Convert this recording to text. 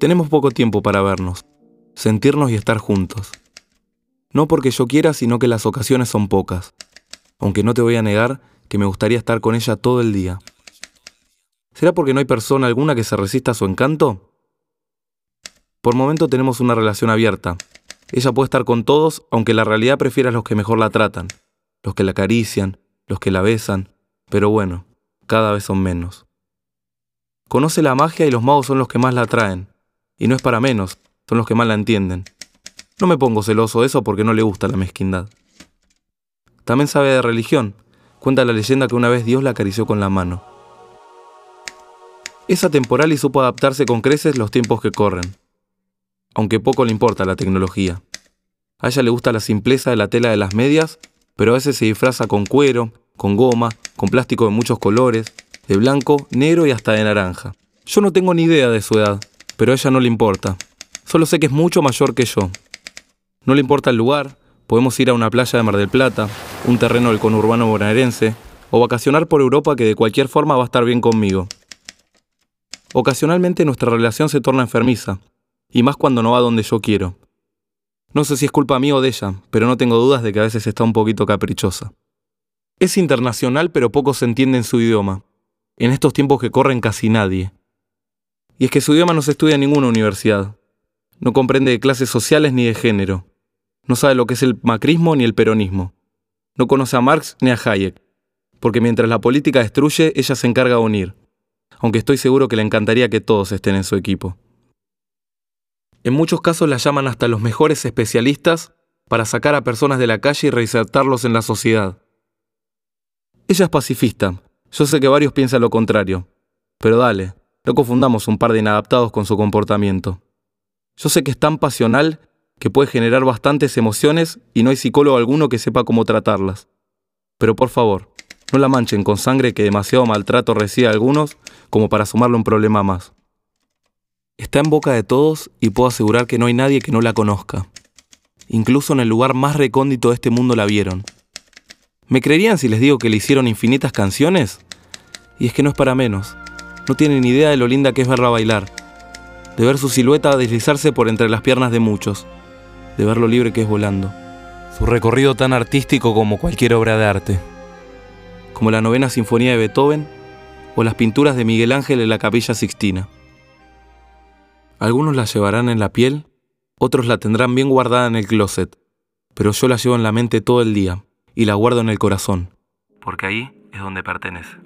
Tenemos poco tiempo para vernos, sentirnos y estar juntos. No porque yo quiera, sino que las ocasiones son pocas. Aunque no te voy a negar que me gustaría estar con ella todo el día. ¿Será porque no hay persona alguna que se resista a su encanto? Por momento tenemos una relación abierta. Ella puede estar con todos, aunque la realidad prefiera a los que mejor la tratan, los que la acarician, los que la besan, pero bueno, cada vez son menos. Conoce la magia y los magos son los que más la atraen. Y no es para menos, son los que más la entienden. No me pongo celoso de eso porque no le gusta la mezquindad. También sabe de religión. Cuenta la leyenda que una vez Dios la acarició con la mano. Es atemporal y supo adaptarse con creces los tiempos que corren. Aunque poco le importa la tecnología. A ella le gusta la simpleza de la tela de las medias, pero a veces se disfraza con cuero, con goma, con plástico de muchos colores, de blanco, negro y hasta de naranja. Yo no tengo ni idea de su edad, pero a ella no le importa. Solo sé que es mucho mayor que yo. No le importa el lugar, podemos ir a una playa de Mar del Plata, un terreno del conurbano bonaerense, o vacacionar por Europa que de cualquier forma va a estar bien conmigo. Ocasionalmente nuestra relación se torna enfermiza, y más cuando no va donde yo quiero. No sé si es culpa mía o de ella, pero no tengo dudas de que a veces está un poquito caprichosa. Es internacional, pero poco se entiende en su idioma. En estos tiempos que corren casi nadie. Y es que su idioma no se estudia en ninguna universidad. No comprende de clases sociales ni de género. No sabe lo que es el macrismo ni el peronismo. No conoce a Marx ni a Hayek. Porque mientras la política destruye, ella se encarga de unir. Aunque estoy seguro que le encantaría que todos estén en su equipo. En muchos casos la llaman hasta los mejores especialistas para sacar a personas de la calle y reinsertarlos en la sociedad. Ella es pacifista. Yo sé que varios piensan lo contrario. Pero dale, no confundamos un par de inadaptados con su comportamiento. Yo sé que es tan pasional que puede generar bastantes emociones y no hay psicólogo alguno que sepa cómo tratarlas. Pero por favor, no la manchen con sangre que demasiado maltrato recibe a algunos como para sumarle un problema más. Está en boca de todos y puedo asegurar que no hay nadie que no la conozca. Incluso en el lugar más recóndito de este mundo la vieron. ¿Me creerían si les digo que le hicieron infinitas canciones? Y es que no es para menos. No tienen idea de lo linda que es verla bailar. De ver su silueta deslizarse por entre las piernas de muchos. De ver lo libre que es volando. Su recorrido tan artístico como cualquier obra de arte. Como la novena sinfonía de Beethoven o las pinturas de Miguel Ángel en la capilla Sixtina. Algunos la llevarán en la piel, otros la tendrán bien guardada en el closet, pero yo la llevo en la mente todo el día y la guardo en el corazón, porque ahí es donde pertenece.